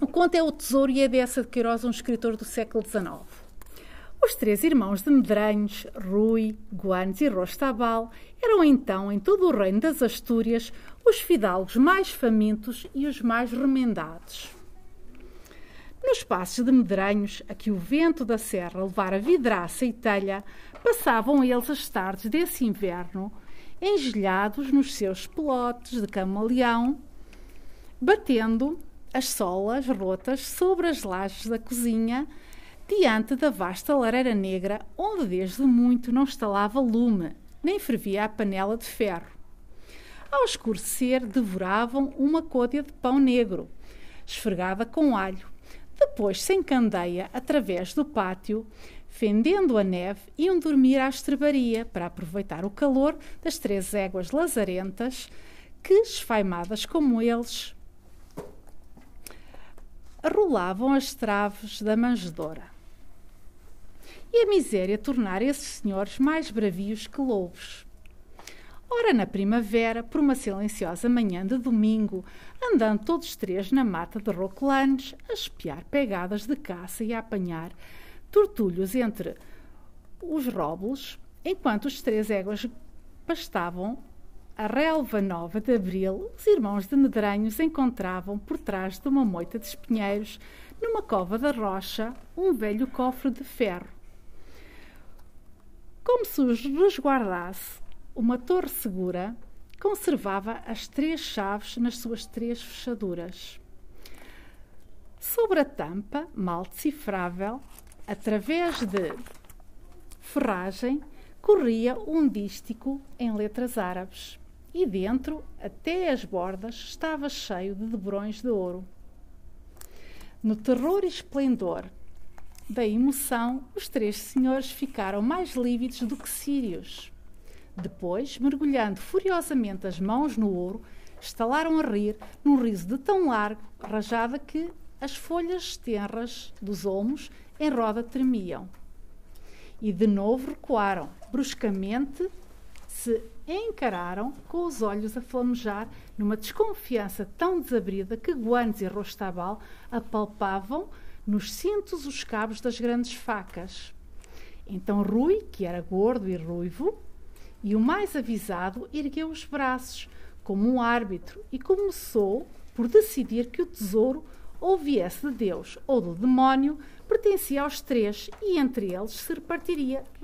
O conto é O Tesouro e é dessa de Queiroz, um escritor do século XIX. Os três irmãos de Medranhos, Rui, Guanes e Rostabal, eram então, em todo o reino das Astúrias, os fidalgos mais famintos e os mais remendados. Nos passos de Medranhos, a que o vento da serra levara vidraça e telha, passavam eles as tardes desse inverno, engelhados nos seus pelotes de camaleão, batendo as solas rotas sobre as lajes da cozinha, diante da vasta lareira negra, onde desde muito não estalava lume, nem fervia a panela de ferro. Ao escurecer, devoravam uma côdea de pão negro, esfregada com alho. Depois, sem candeia, através do pátio, fendendo a neve, iam dormir à estrebaria para aproveitar o calor das três éguas lazarentas que, esfaimadas como eles, rolavam as traves da manjedoura. E a miséria tornara esses senhores mais bravios que lobos. Ora, na primavera, por uma silenciosa manhã de domingo, andando todos três na mata de roquelanes, a espiar pegadas de caça e a apanhar tortulhos entre os robles, enquanto os três éguas pastavam a relva nova de abril, os irmãos de Medranhos encontravam por trás de uma moita de espinheiros, numa cova da rocha, um velho cofre de ferro. Como se os resguardasse uma torre segura, conservava as três chaves nas suas três fechaduras. Sobre a tampa, mal decifrável, através de ferragem, corria um dístico em letras árabes e dentro, até as bordas, estava cheio de debrões de ouro. No terror e esplendor da emoção, os três senhores ficaram mais lívidos do que sírios. Depois, mergulhando furiosamente as mãos no ouro, estalaram a rir num riso de tão largo, rajada que as folhas tenras dos olmos em roda tremiam. E de novo recuaram, bruscamente se encararam com os olhos a flamejar numa desconfiança tão desabrida que Guanes e Rostabal apalpavam nos cintos os cabos das grandes facas. Então Rui, que era gordo e ruivo, e o mais avisado, ergueu os braços, como um árbitro, e começou por decidir que o tesouro, ou viesse de Deus ou do demónio, pertencia aos três e entre eles se repartiria